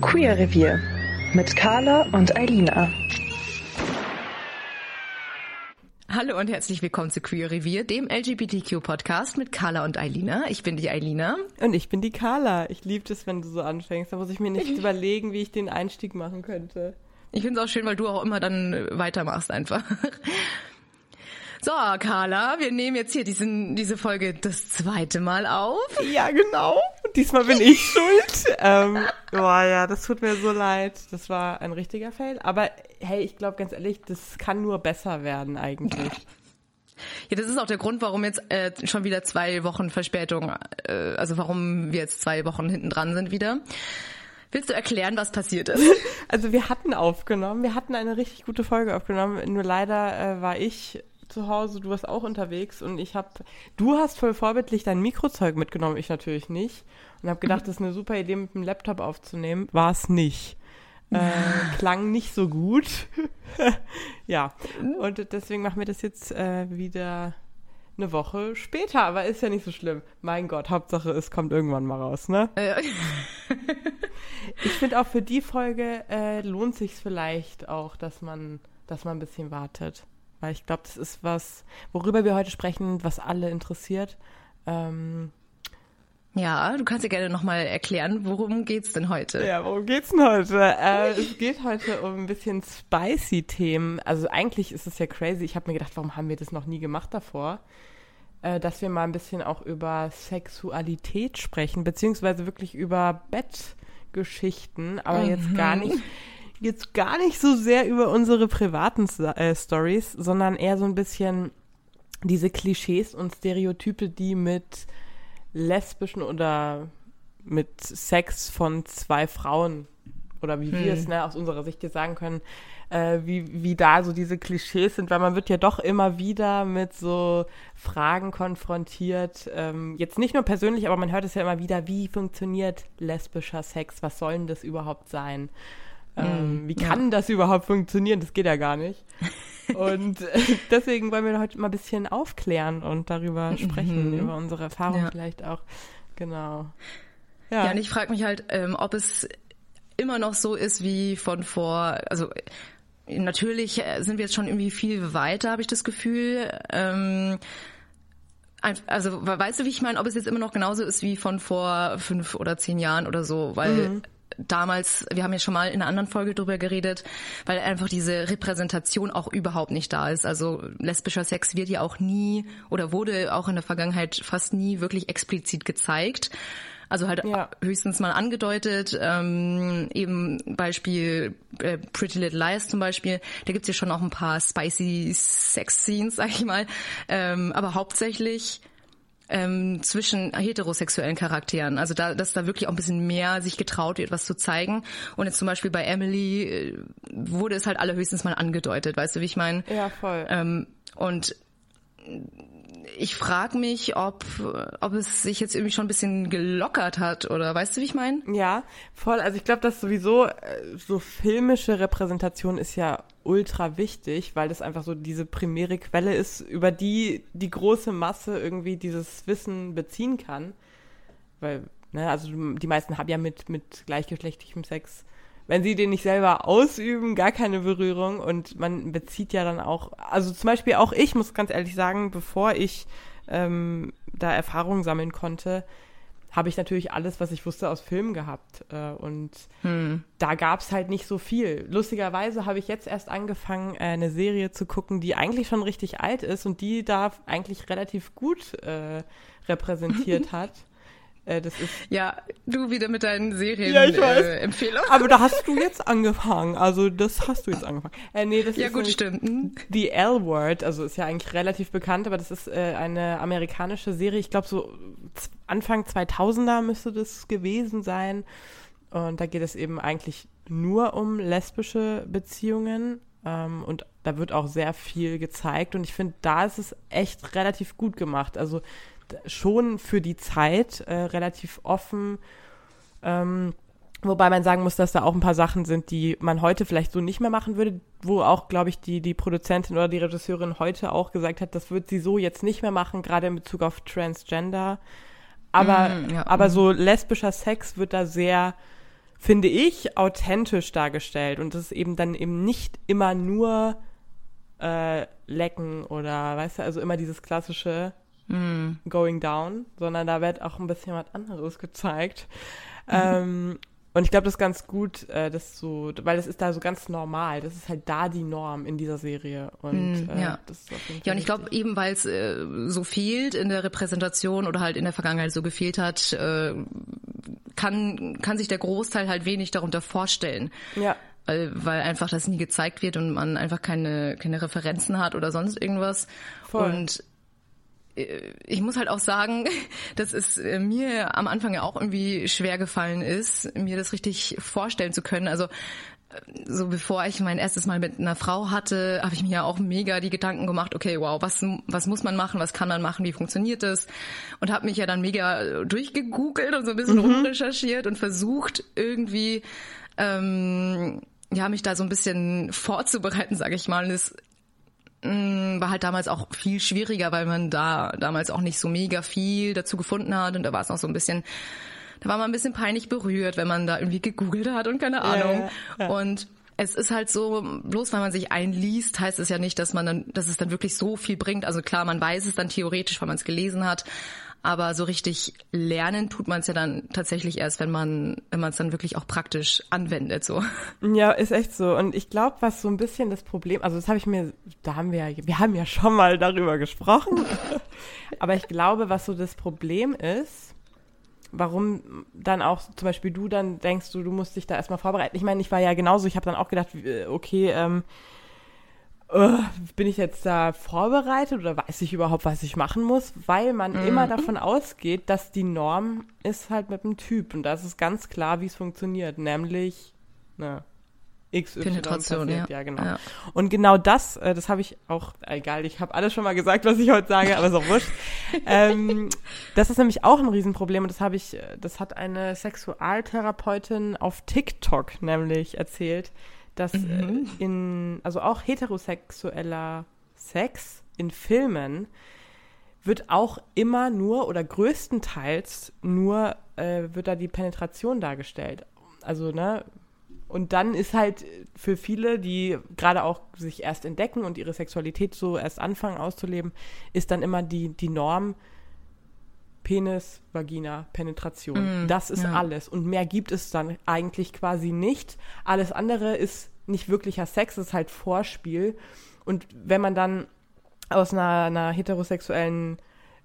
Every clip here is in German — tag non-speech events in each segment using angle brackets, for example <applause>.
Queer Revier mit Carla und Eilina. Hallo und herzlich willkommen zu Queer Revier, dem LGBTQ-Podcast mit Carla und Eilina. Ich bin die Eilina. Und ich bin die Carla. Ich liebe es, wenn du so anfängst. Da muss ich mir nicht überlegen, wie ich den Einstieg machen könnte. Ich finde es auch schön, weil du auch immer dann weitermachst einfach. So, Carla, wir nehmen jetzt hier diesen, diese Folge das zweite Mal auf. Ja, genau. Diesmal bin ich <laughs> schuld. Ähm, boah, ja, das tut mir so leid. Das war ein richtiger Fail. Aber hey, ich glaube ganz ehrlich, das kann nur besser werden eigentlich. Ja, das ist auch der Grund, warum jetzt äh, schon wieder zwei Wochen Verspätung, äh, also warum wir jetzt zwei Wochen hinten dran sind wieder. Willst du erklären, was passiert ist? <laughs> Also wir hatten aufgenommen, wir hatten eine richtig gute Folge aufgenommen, nur leider äh, war ich zu Hause, du warst auch unterwegs und ich habe, du hast voll vorbildlich dein Mikrozeug mitgenommen, ich natürlich nicht. Und habe gedacht, das ist eine super Idee, mit dem Laptop aufzunehmen. War es nicht. Äh, <laughs> klang nicht so gut. <laughs> ja, und deswegen machen wir das jetzt äh, wieder eine Woche später, aber ist ja nicht so schlimm. Mein Gott, Hauptsache es kommt irgendwann mal raus, ne? <laughs> ich finde auch für die Folge äh, lohnt sich vielleicht auch, dass man, dass man ein bisschen wartet. Weil ich glaube, das ist was, worüber wir heute sprechen, was alle interessiert. Ähm, ja, du kannst dir gerne nochmal erklären, worum geht's denn heute? Ja, worum geht's denn heute? Äh, es geht heute um ein bisschen spicy Themen. Also eigentlich ist es ja crazy. Ich habe mir gedacht, warum haben wir das noch nie gemacht davor? Äh, dass wir mal ein bisschen auch über Sexualität sprechen, beziehungsweise wirklich über Bettgeschichten, aber mhm. jetzt gar nicht jetzt gar nicht so sehr über unsere privaten äh, Stories, sondern eher so ein bisschen diese Klischees und Stereotype, die mit lesbischen oder mit Sex von zwei Frauen oder wie hm. wir es ne, aus unserer Sicht jetzt sagen können, äh, wie, wie da so diese Klischees sind, weil man wird ja doch immer wieder mit so Fragen konfrontiert. Ähm, jetzt nicht nur persönlich, aber man hört es ja immer wieder, wie funktioniert lesbischer Sex? Was soll denn das überhaupt sein? Ähm, wie kann ja. das überhaupt funktionieren? Das geht ja gar nicht. <laughs> Und deswegen wollen wir heute mal ein bisschen aufklären und darüber sprechen, mhm. über unsere Erfahrungen ja. vielleicht auch. Genau. Ja, ja und ich frage mich halt, ähm, ob es immer noch so ist wie von vor, also natürlich äh, sind wir jetzt schon irgendwie viel weiter, habe ich das Gefühl. Ähm, also weißt du, wie ich meine, ob es jetzt immer noch genauso ist wie von vor fünf oder zehn Jahren oder so, weil mhm damals, wir haben ja schon mal in einer anderen Folge drüber geredet, weil einfach diese Repräsentation auch überhaupt nicht da ist. Also lesbischer Sex wird ja auch nie oder wurde auch in der Vergangenheit fast nie wirklich explizit gezeigt. Also halt ja. höchstens mal angedeutet, ähm, eben Beispiel äh, Pretty Little Lies zum Beispiel, da gibt's ja schon auch ein paar spicy Sex-Scenes, sag ich mal, ähm, aber hauptsächlich ähm, zwischen heterosexuellen Charakteren. Also da, dass da wirklich auch ein bisschen mehr sich getraut wird, was zu zeigen. Und jetzt zum Beispiel bei Emily äh, wurde es halt allerhöchstens mal angedeutet, weißt du, wie ich meine? Ja, voll. Ähm, und ich frage mich, ob, ob es sich jetzt irgendwie schon ein bisschen gelockert hat oder weißt du, wie ich meine? Ja, voll. Also ich glaube, dass sowieso äh, so filmische Repräsentation ist ja ultra wichtig, weil das einfach so diese primäre Quelle ist, über die die große Masse irgendwie dieses Wissen beziehen kann. Weil, ne, also die meisten haben ja mit, mit gleichgeschlechtlichem Sex wenn sie den nicht selber ausüben, gar keine Berührung und man bezieht ja dann auch, also zum Beispiel auch ich muss ganz ehrlich sagen, bevor ich ähm, da Erfahrungen sammeln konnte, habe ich natürlich alles, was ich wusste, aus Filmen gehabt. Äh, und hm. da gab es halt nicht so viel. Lustigerweise habe ich jetzt erst angefangen, äh, eine Serie zu gucken, die eigentlich schon richtig alt ist und die da eigentlich relativ gut äh, repräsentiert <laughs> hat. Äh, das ist Ja, du wieder mit deinen Serien Ja, ich weiß. Äh, Empfehlungen. aber da hast du jetzt angefangen. Also das hast du jetzt angefangen. Äh, nee, das Ja ist gut, stimmt. Hm. The L-Word, also ist ja eigentlich relativ bekannt, aber das ist äh, eine amerikanische Serie. Ich glaube so Anfang 2000er müsste das gewesen sein. Und da geht es eben eigentlich nur um lesbische Beziehungen. Ähm, und da wird auch sehr viel gezeigt. Und ich finde, da ist es echt relativ gut gemacht. Also schon für die Zeit äh, relativ offen. Ähm, wobei man sagen muss, dass da auch ein paar Sachen sind, die man heute vielleicht so nicht mehr machen würde, wo auch, glaube ich, die, die Produzentin oder die Regisseurin heute auch gesagt hat, das wird sie so jetzt nicht mehr machen, gerade in Bezug auf Transgender. Aber, Mm, ja, aber mm. so lesbischer Sex wird da sehr, finde ich, authentisch dargestellt. Und das ist eben dann eben nicht immer nur äh, lecken oder, weißt du, also immer dieses klassische Mm. Going Down, sondern da wird auch ein bisschen was anderes gezeigt. <laughs> Mhm. ähm, und ich glaube, das ist ganz gut, äh, das so, weil das ist da so ganz normal. Das ist halt da die Norm in dieser Serie. Und Mm, äh, ja. das ist auf jeden Ja, Fall und ich glaube, eben weil es äh, so fehlt in der Repräsentation oder halt in der Vergangenheit so gefehlt hat, äh, kann, kann sich der Großteil halt wenig darunter vorstellen. Ja. Weil, weil einfach das nie gezeigt wird und man einfach keine, keine Referenzen hat oder sonst irgendwas. Voll. Und äh, ich muss halt auch sagen, <laughs> dass es äh, mir am Anfang ja auch irgendwie schwer gefallen ist, mir das richtig vorstellen zu können. Also äh, so bevor ich mein erstes Mal mit einer Frau hatte, habe ich mir ja auch mega die Gedanken gemacht, okay, wow, was, was muss man machen, was kann man machen, wie funktioniert das? Und habe mich ja dann mega äh, durchgegoogelt und so ein bisschen rumrecherchiert und versucht irgendwie ähm, ja mich da so ein bisschen vorzubereiten, sage ich mal. Und es war halt damals auch viel schwieriger, weil man da damals auch nicht so mega viel dazu gefunden hat und da war es noch so ein bisschen, da war man ein bisschen peinlich berührt, wenn man da irgendwie gegoogelt hat und keine Ahnung. ja, ja. Und es ist halt so, bloß weil man sich einliest, heißt es ja nicht, dass man dann, dass es dann wirklich so viel bringt. Also klar, man weiß es dann theoretisch, weil man es gelesen hat, aber so richtig lernen tut man es ja dann tatsächlich erst, wenn man, wenn man es dann wirklich auch praktisch anwendet. So. Ja, ist echt so. Und ich glaube, was so ein bisschen das Problem, also das habe ich mir, da haben wir ja, wir haben ja schon mal darüber gesprochen. <laughs> Aber ich glaube, was so das Problem ist, warum dann auch zum Beispiel du dann denkst, du, du musst dich da erstmal vorbereiten. Ich meine, ich war ja genauso, ich habe dann auch gedacht, wie, okay, ähm, äh, bin ich jetzt da vorbereitet oder weiß ich überhaupt, was ich machen muss? Weil man immer davon ausgeht, dass die Norm ist halt mit dem Typ. Und das ist ganz klar, wie es funktioniert. Nämlich, ne, XY Penetration, ja. ja genau. Ja. Und genau das, äh, das habe ich auch, egal, ich habe alles schon mal gesagt, was ich heute sage, aber auch wurscht. <laughs> ähm, das ist nämlich auch ein Riesenproblem und das habe ich, äh, das hat eine Sexualtherapeutin auf TikTok nämlich erzählt, dass Mhm. äh, in, also auch heterosexueller Sex in Filmen wird auch immer nur oder größtenteils nur äh, wird da die Penetration dargestellt. Also, ne, und dann ist halt für viele, die gerade auch sich erst entdecken und ihre Sexualität so erst anfangen auszuleben, ist dann immer die, die Norm Penis, Vagina, Penetration. das ist ja. alles. Und mehr gibt es dann eigentlich quasi nicht. Alles andere ist nicht wirklicher Sex, es ist halt Vorspiel. Und wenn man dann aus einer, einer heterosexuellen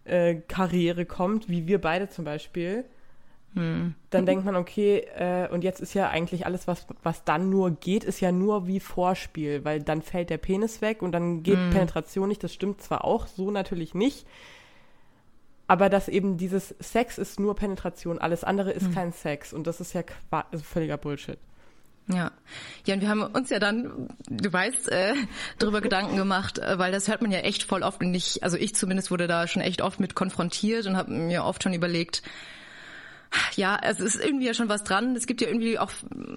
äh, Karriere kommt, wie wir beide zum Beispiel, dann denkt man, okay, äh, und jetzt ist ja eigentlich alles, was, was dann nur geht, ist ja nur wie Vorspiel, weil dann fällt der Penis weg und dann geht Penetration nicht. Das stimmt zwar auch, so natürlich nicht, aber dass eben dieses Sex ist nur Penetration, alles andere ist kein Sex und das ist ja qua also völliger Bullshit. Ja. Ja, und wir haben uns ja dann, du weißt, äh, darüber Gedanken gemacht, äh, weil das hört man ja echt voll oft und ich, also ich zumindest wurde da schon echt oft mit konfrontiert und habe mir oft schon überlegt, ja, es ist irgendwie ja schon was dran. Es gibt ja irgendwie auch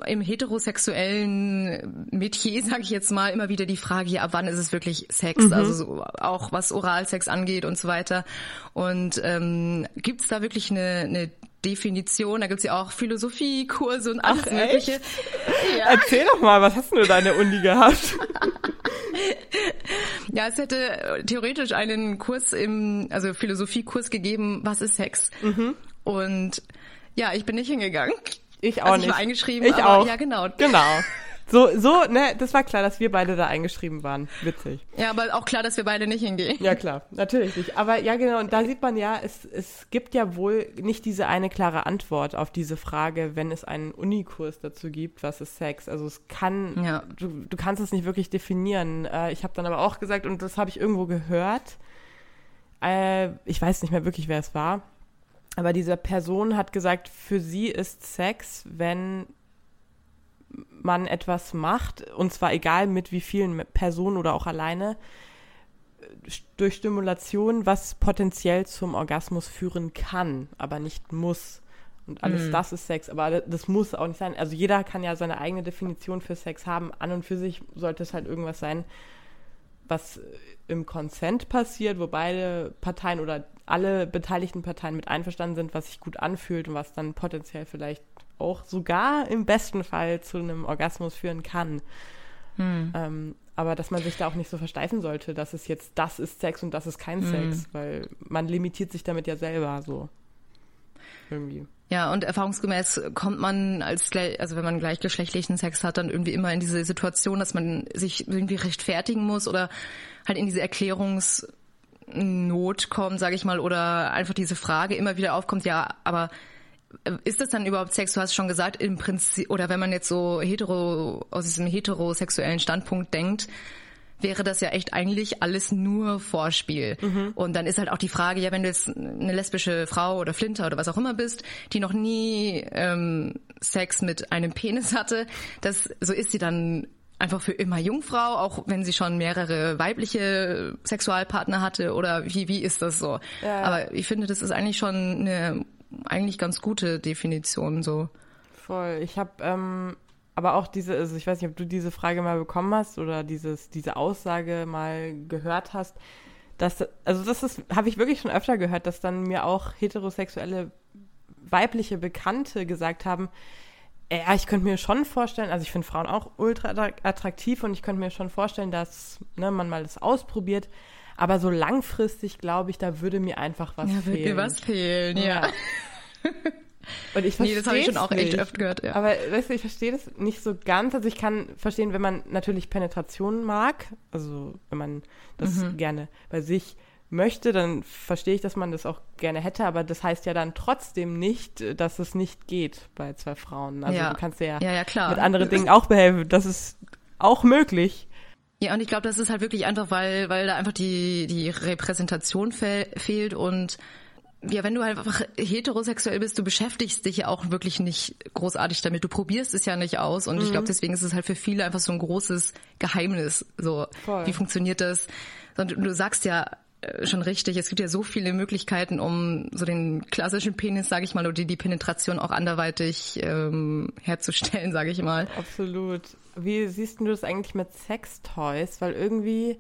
im heterosexuellen Metier, sage ich jetzt mal, immer wieder die Frage, ja, ab wann ist es wirklich Sex? Also so, auch was Oralsex angeht und so weiter. Und ähm, gibt es da wirklich eine, eine Definition? Da gibt's ja auch Philosophiekurse und alles Ach, Mögliche. Erzähl doch mal, was hast denn du deine Uni gehabt? <laughs> Ja, es hätte theoretisch einen Kurs im, also Philosophiekurs gegeben, was ist Sex? Mhm. Und ja, ich bin nicht hingegangen. Ich auch Also ich nicht. war eingeschrieben, Ich aber auch. ja, genau. Genau. <laughs> So, so, ne, das war klar, dass wir beide da eingeschrieben waren. Witzig. Ja, aber auch klar, dass wir beide nicht hingehen. Ja, klar, natürlich nicht. Aber ja, genau, und da sieht man ja, es, es gibt ja wohl nicht diese eine klare Antwort auf diese Frage, wenn es einen Unikurs dazu gibt, was ist Sex. Also es kann, Ja. du, du kannst es nicht wirklich definieren. Äh, ich habe dann aber auch gesagt, und das habe ich irgendwo gehört, äh, ich weiß nicht mehr wirklich, wer es war, aber diese Person hat gesagt, für sie ist Sex, wenn man etwas macht, und zwar egal mit wie vielen Personen oder auch alleine, durch Stimulation, was potenziell zum Orgasmus führen kann, aber nicht muss. Und alles das ist Sex, aber das muss auch nicht sein. Also jeder kann ja seine eigene Definition für Sex haben. An und für sich sollte es halt irgendwas sein, was im Consent passiert, wo beide Parteien oder alle beteiligten Parteien mit einverstanden sind, was sich gut anfühlt und was dann potenziell vielleicht auch sogar im besten Fall zu einem Orgasmus führen kann. Ähm, aber dass man sich da auch nicht so versteifen sollte, dass es jetzt das ist Sex und das ist kein Sex, weil man limitiert sich damit ja selber so. Irgendwie. Ja, und erfahrungsgemäß kommt man als also wenn man gleichgeschlechtlichen Sex hat, dann irgendwie immer in diese Situation, dass man sich irgendwie rechtfertigen muss oder halt in diese Erklärungsnot kommt, sage ich mal, oder einfach diese Frage immer wieder aufkommt, ja, aber äh, ist das dann überhaupt Sex? Du hast schon gesagt, im Prinzip, oder wenn man jetzt so hetero, aus diesem heterosexuellen Standpunkt denkt, wäre das ja echt eigentlich alles nur Vorspiel. Und dann ist halt auch die Frage, ja, wenn du jetzt eine lesbische Frau oder Flinter oder was auch immer bist, die noch nie ähm, Sex mit einem Penis hatte, das so ist sie dann einfach für immer Jungfrau, auch wenn sie schon mehrere weibliche Sexualpartner hatte oder wie wie ist das so? Ja. Aber ich finde, das ist eigentlich schon eine eigentlich ganz gute Definition so. Voll. Ich habe ähm, aber auch diese, also ich weiß nicht, ob du diese Frage mal bekommen hast oder dieses, diese Aussage mal gehört hast. Dass, also das ist, habe ich wirklich schon öfter gehört, dass dann mir auch heterosexuelle weibliche Bekannte gesagt haben, ja, ich könnte mir schon vorstellen, also ich finde Frauen auch ultra attra- attraktiv und ich könnte mir schon vorstellen, dass ne, man mal das ausprobiert. Aber so langfristig glaube ich, da würde mir einfach was Ja, fehlen. mir was fehlen, ja. <laughs> Und ich Nee, das habe ich schon auch echt öfter gehört, ja. Aber weißt du, ich verstehe das nicht so ganz. Also ich kann verstehen, wenn man natürlich Penetration mag, also wenn man das Mhm. gerne bei sich möchte, dann verstehe ich, dass man das auch gerne hätte, aber das heißt ja dann trotzdem nicht, dass es nicht geht bei zwei Frauen. Also Ja. du kannst ja, Ja, ja, mit anderen Dingen auch behelfen. Das ist auch möglich. Ja, und ich glaube, das ist halt wirklich einfach, weil, weil da einfach die, die Repräsentation fe fehlt und ja, wenn du halt einfach heterosexuell bist, du beschäftigst dich ja auch wirklich nicht großartig damit. Du probierst es ja nicht aus und ich glaube, deswegen ist es halt für viele einfach so ein großes Geheimnis. So, Voll. wie funktioniert das? Und du sagst ja äh, schon richtig, es gibt ja so viele Möglichkeiten, um so den klassischen Penis, sage ich mal, oder die, die Penetration auch anderweitig ähm, herzustellen, <laughs> sage ich mal. Absolut. Wie siehst du das eigentlich mit Sextoys? Weil irgendwie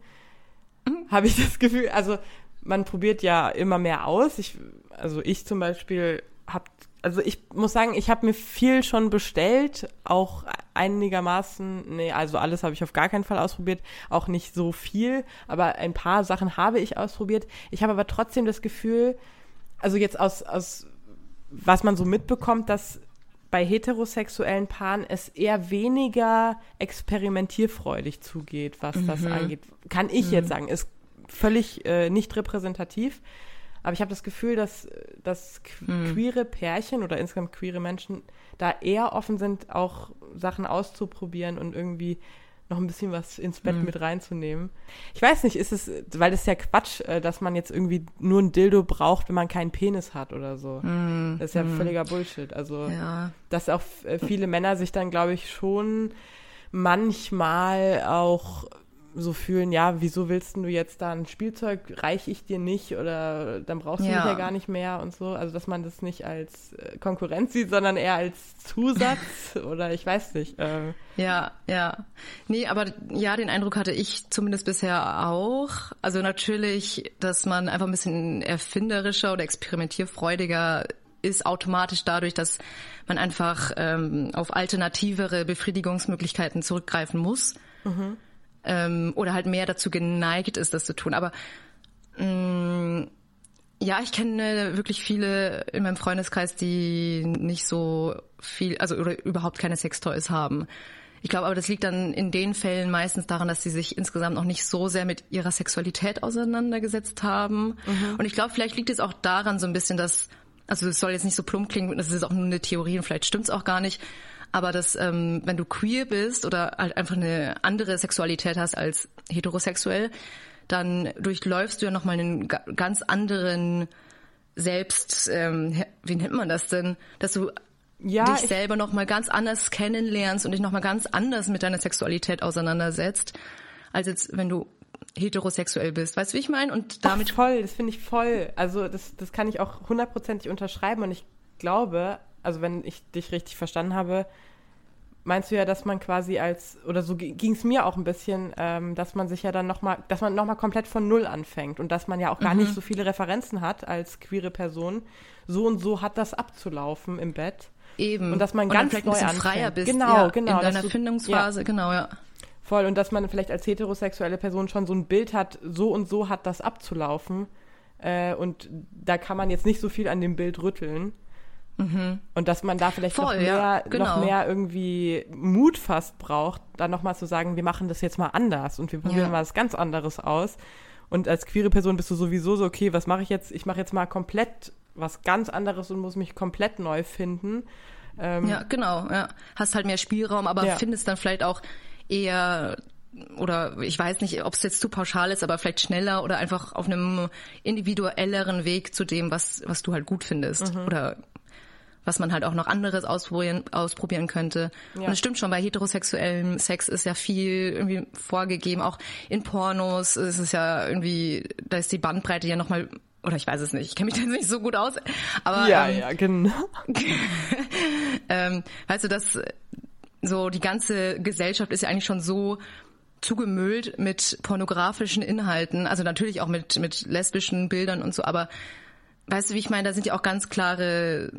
Mhm. habe ich das Gefühl, also man probiert ja immer mehr aus. Ich, also ich zum Beispiel habe, also ich muss sagen, ich habe mir viel schon bestellt, auch einigermaßen, nee, also alles habe ich auf gar keinen Fall ausprobiert, auch nicht so viel, aber ein paar Sachen habe ich ausprobiert. Ich habe aber trotzdem das Gefühl, also jetzt aus, aus was man so mitbekommt, dass bei heterosexuellen Paaren es eher weniger experimentierfreudig zugeht, was das angeht. Kann ich jetzt sagen, ist völlig äh, nicht repräsentativ. Aber ich habe das Gefühl, dass, dass que- queere Pärchen oder insgesamt queere Menschen da eher offen sind, auch Sachen auszuprobieren und irgendwie noch ein bisschen was ins Bett mit reinzunehmen. Ich weiß nicht, ist es, weil das ist ja Quatsch, äh, dass man jetzt irgendwie nur ein Dildo braucht, wenn man keinen Penis hat oder so. Das ist ja völliger Bullshit. Also Ja. dass auch äh, viele Männer sich dann, glaube ich, schon manchmal auch so fühlen, ja, wieso willst du jetzt da ein Spielzeug, reiche ich dir nicht oder dann brauchst du Ja. mich ja gar nicht mehr und so. Also, dass man das nicht als äh, Konkurrenz sieht, sondern eher als Zusatz <laughs> oder ich weiß nicht. Äh, Ja, ja. Nee, aber ja, den Eindruck hatte ich zumindest bisher auch. Also natürlich, dass man einfach ein bisschen erfinderischer oder experimentierfreudiger ist, automatisch dadurch, dass man einfach ähm, auf alternativere Befriedigungsmöglichkeiten zurückgreifen muss. Ähm, oder halt mehr dazu geneigt ist, das zu tun. Aber mh, ja, ich kenne wirklich viele in meinem Freundeskreis, die nicht so viel, also oder überhaupt keine Sextoys haben. Ich glaube aber, das liegt dann in den Fällen meistens daran, dass sie sich insgesamt noch nicht so sehr mit ihrer Sexualität auseinandergesetzt haben. Mhm. Und ich glaube, vielleicht liegt es auch daran so ein bisschen, dass, also es soll jetzt nicht so plump klingen, das ist auch nur eine Theorie und vielleicht stimmt's auch gar nicht, aber dass, ähm, wenn du queer bist oder halt einfach eine andere Sexualität hast als heterosexuell, dann durchläufst du ja nochmal einen ganz anderen selbst, ähm, wie nennt man das denn, dass du ja, dich selber noch mal ganz anders kennenlernst und dich noch mal ganz anders mit deiner Sexualität auseinandersetzt, als jetzt wenn du heterosexuell bist. Weißt du, wie ich meine? Und damit Ach, voll, das finde ich voll. Also das, das kann ich auch hundertprozentig unterschreiben und ich glaube, also wenn ich dich richtig verstanden habe, meinst du ja, dass man quasi als, oder so ging es mir auch ein bisschen, ähm, dass man sich ja dann nochmal, dass man nochmal komplett von Null anfängt und dass man ja auch gar mhm. nicht so viele Referenzen hat als queere Person. So und so hat das abzulaufen im Bett. Eben. Und dass man und ganz neu bisschen freier bist. Genau, ja, genau. In deiner du, Findungsphase, ja. genau, ja. Voll. Und dass man vielleicht als heterosexuelle Person schon so ein Bild hat, so und so hat das abzulaufen. Äh, und da kann man jetzt nicht so viel an dem Bild rütteln. Mhm. Und dass man da vielleicht Voll, noch, mehr, ja, genau. noch mehr irgendwie Mut fast braucht, dann nochmal zu sagen, wir machen das jetzt mal anders und wir probieren ja. mal was ganz anderes aus. Und als queere Person bist du sowieso so, okay, was mache ich jetzt? Ich mache jetzt mal komplett was ganz anderes und muss mich komplett neu finden. Ähm, ja, genau. Ja. Hast halt mehr Spielraum, aber ja. findest dann vielleicht auch eher oder ich weiß nicht, ob es jetzt zu pauschal ist, aber vielleicht schneller oder einfach auf einem individuelleren Weg zu dem, was was du halt gut findest mhm. oder was man halt auch noch anderes ausprobieren, ausprobieren könnte. Ja. Und es stimmt schon, bei heterosexuellem Sex ist ja viel irgendwie vorgegeben. Auch in Pornos ist es ja irgendwie, da ist die Bandbreite ja nochmal oder ich weiß es nicht, ich kenne mich da nicht so gut aus, aber ja, ähm, ja, genau. <laughs> ähm, weißt du, dass so die ganze Gesellschaft ist ja eigentlich schon so zugemüllt mit pornografischen Inhalten, also natürlich auch mit mit lesbischen Bildern und so, aber weißt du, wie ich meine, da sind ja auch ganz klare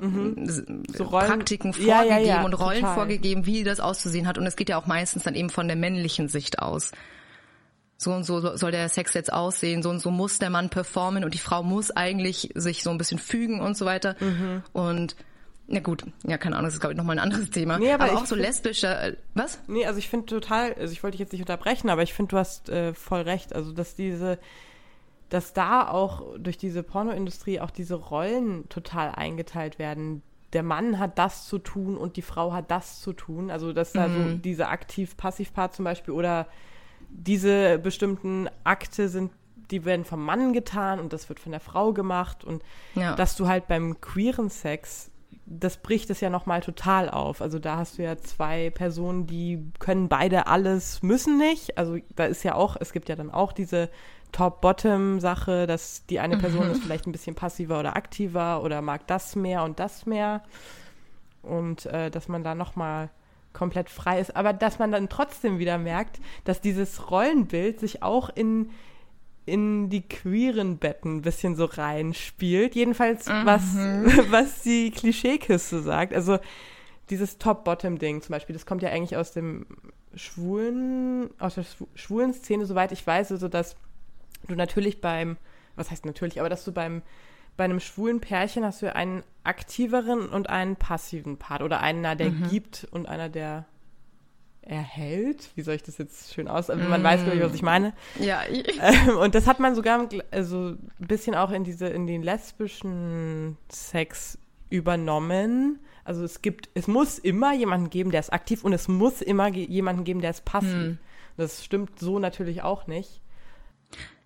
mhm. so Praktiken vorgegeben ja, ja, ja, und Rollen total. vorgegeben, wie das auszusehen hat und es geht ja auch meistens dann eben von der männlichen Sicht aus so und so soll der Sex jetzt aussehen, so und so muss der Mann performen und die Frau muss eigentlich sich so ein bisschen fügen und so weiter. Mhm. Und na gut, ja, keine Ahnung, das ist glaube ich nochmal ein anderes Thema. Nee, aber, aber auch so lesbische, äh, was? Nee, also ich finde total, also ich wollte dich jetzt nicht unterbrechen, aber ich finde, du hast äh, voll recht. Also, dass diese, dass da auch durch diese Pornoindustrie auch diese Rollen total eingeteilt werden. Der Mann hat das zu tun und die Frau hat das zu tun. Also, dass da mhm. so diese aktiv-passiv-Part zum Beispiel oder diese bestimmten Akte sind, die werden vom Mann getan und das wird von der Frau gemacht und ja. dass du halt beim queeren Sex das bricht es ja nochmal total auf. Also da hast du ja zwei Personen, die können beide alles, müssen nicht. Also da ist ja auch, es gibt ja dann auch diese Top-Bottom-Sache, dass die eine Person mhm. ist vielleicht ein bisschen passiver oder aktiver oder mag das mehr und das mehr. Und äh, dass man da nochmal komplett frei ist, aber dass man dann trotzdem wieder merkt, dass dieses Rollenbild sich auch in in die queeren Betten ein bisschen so reinspielt. Jedenfalls, mhm. was, <laughs> was die Klischeekiste sagt. Also dieses Top-Bottom-Ding zum Beispiel, das kommt ja eigentlich aus dem schwulen, aus der schwulen Szene, soweit ich weiß, also dass du natürlich beim, was heißt natürlich, aber dass du beim bei einem schwulen Pärchen hast du einen aktiveren und einen passiven Part oder einer, der mhm. gibt und einer, der erhält. Wie soll ich das jetzt schön aus? Also man mm. weiß, glaube ich, was ich meine. Ja. Ähm, und das hat man sogar also ein bisschen auch in diese, in den lesbischen Sex übernommen. Also es gibt, es muss immer jemanden geben, der ist aktiv und es muss immer jemanden geben, der ist passiv. Mm. Das stimmt so natürlich auch nicht.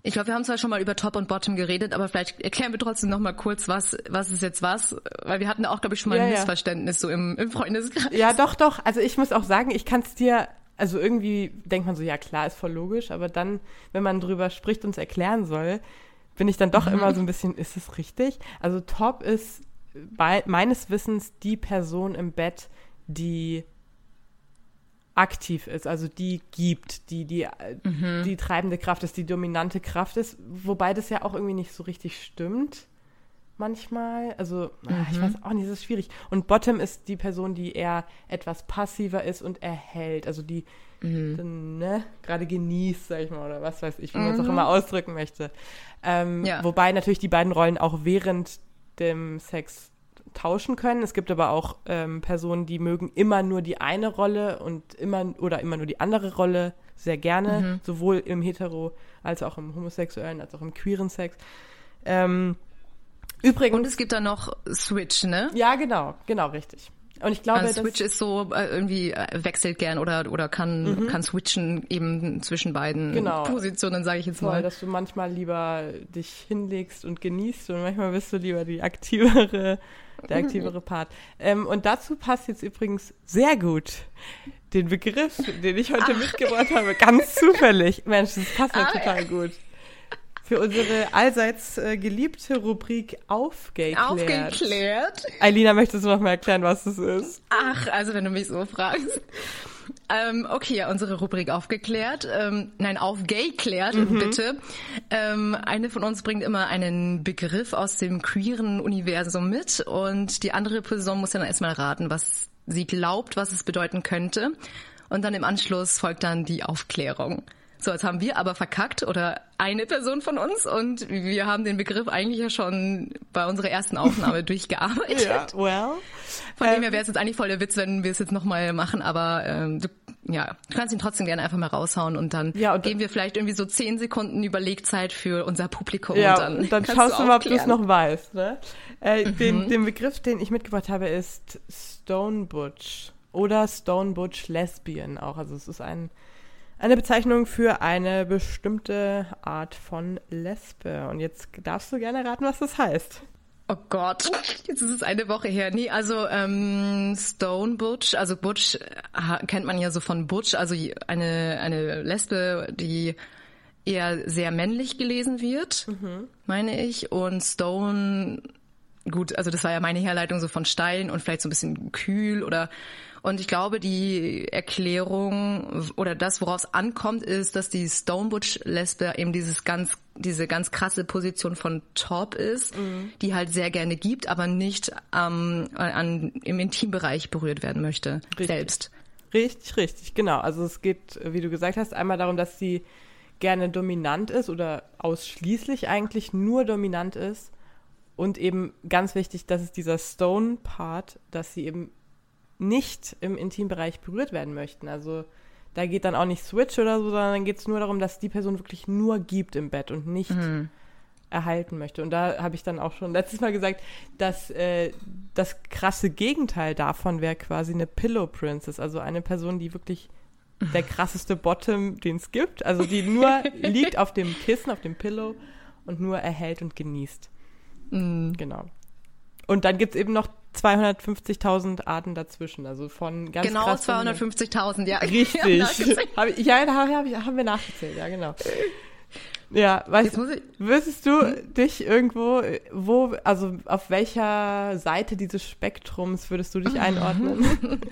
Ich glaube, wir haben zwar schon mal über Top und Bottom geredet, aber vielleicht erklären wir trotzdem noch mal kurz, was was ist jetzt was, weil wir hatten auch, glaube ich, schon mal ja, ein Missverständnis ja. so im, im Freundeskreis. Ja, doch, doch. Also ich muss auch sagen, ich kann es dir, also irgendwie denkt man so, ja klar, ist voll logisch, aber dann, wenn man drüber spricht und es erklären soll, bin ich dann doch mhm. immer so ein bisschen, ist es richtig? Also Top ist bei, meines Wissens die Person im Bett, die aktiv ist, also die gibt, die die, mhm. die treibende Kraft ist, die dominante Kraft ist, wobei das ja auch irgendwie nicht so richtig stimmt manchmal. Also, mhm. ich weiß auch nicht, das ist schwierig. Und Bottom ist die Person, die eher etwas passiver ist und erhält, also die mhm. ne, gerade genießt, sag ich mal, oder was weiß ich, wie man es auch mhm. immer ausdrücken möchte. Ähm, ja. Wobei natürlich die beiden Rollen auch während dem Sex tauschen können. Es gibt aber auch ähm, Personen, die mögen immer nur die eine Rolle und immer oder immer nur die andere Rolle sehr gerne, Mhm. sowohl im hetero als auch im homosexuellen als auch im queeren Sex. Ähm, übrigens, Und es gibt da noch Switch, ne? ja genau, genau richtig. Und ich glaube, Also Switch ist so äh, irgendwie äh, wechselt gern oder oder kann kann switchen eben zwischen beiden Mhm. Genau. Positionen, sage ich jetzt toll, mal. dass du manchmal lieber dich hinlegst und genießt und manchmal bist du lieber die aktivere, der aktivere <laughs> Part. Ähm, und dazu passt jetzt übrigens sehr gut den Begriff, den ich heute mitgebracht habe, ganz zufällig. Mensch, das passt ja Ah, total gut. Für unsere allseits äh, geliebte Rubrik Aufgeklärt. Aufgeklärt. Eilina, möchtest du noch mal erklären, was das ist? Ach, also wenn du mich so fragst. Ähm, okay, ja, unsere Rubrik aufgeklärt. Ähm, nein, aufgeklärt, bitte. Ähm, eine von uns bringt immer einen Begriff aus dem queeren Universum mit und die andere Person muss dann erstmal raten, was sie glaubt, was es bedeuten könnte. Und dann im Anschluss folgt dann die Aufklärung. So, jetzt haben wir aber verkackt oder eine Person von uns und wir haben den Begriff eigentlich ja schon bei unserer ersten Aufnahme <laughs> durchgearbeitet. well. Von dem her wäre es jetzt eigentlich voll der Witz, wenn wir es jetzt nochmal machen, aber ähm, du, ja, du kannst ihn trotzdem gerne einfach mal raushauen und dann Ja, und- geben wir vielleicht irgendwie so zehn Sekunden Überlegzeit für unser Publikum Ja, und dann, und dann schaust du mal, ob du es noch weißt. Ne? Äh, Mhm. den, den Begriff, den ich mitgebracht habe, ist Stone Butch oder Stone Butch Lesbian auch. Also es ist ein, eine Bezeichnung für eine bestimmte Art von Lesbe. Und jetzt darfst du gerne raten, was das heißt. Oh Gott, jetzt ist es eine Woche her. Nee, also ähm, Stone Butch, also Butch kennt man ja so von Butch, also eine, eine Lesbe, die eher sehr männlich gelesen wird, meine ich. Und Stone, gut, also das war ja meine Herleitung so von Stein und vielleicht so ein bisschen kühl oder und ich glaube, die Erklärung oder das, worauf es ankommt, ist, dass die Stone Butch Lesbe eben dieses ganz, diese ganz krasse Position von Top ist, die halt sehr gerne gibt, aber nicht ähm, an, im Intimbereich berührt werden möchte. Richtig. Selbst. Richtig, richtig, genau. Also es geht, wie du gesagt hast, einmal darum, dass sie gerne dominant ist oder ausschließlich eigentlich nur dominant ist. Und eben ganz wichtig, dass es dieser Stone-Part, dass sie eben nicht im Intimbereich berührt werden möchten. Also da geht dann auch nicht Switch oder so, sondern dann geht es nur darum, dass die Person wirklich nur gibt im Bett und nicht erhalten möchte. Und da habe ich dann auch schon letztes Mal gesagt, dass äh, das krasse Gegenteil davon wäre quasi eine Pillow Princess, also eine Person, die wirklich der <laughs> krasseste Bottom, den es gibt, also die nur <laughs> liegt auf dem Kissen, auf dem Pillow und nur erhält und genießt. Genau. Und dann gibt es eben noch 250.000 Arten dazwischen, also von ganz Genau krassen- 250.000, ja. Richtig. <laughs> Hab ich, ja, da hab ich, haben wir nachgezählt, ja, genau. Ja, weißt ich- würdest du dich irgendwo, wo, also auf welcher Seite dieses Spektrums würdest du dich einordnen? <laughs>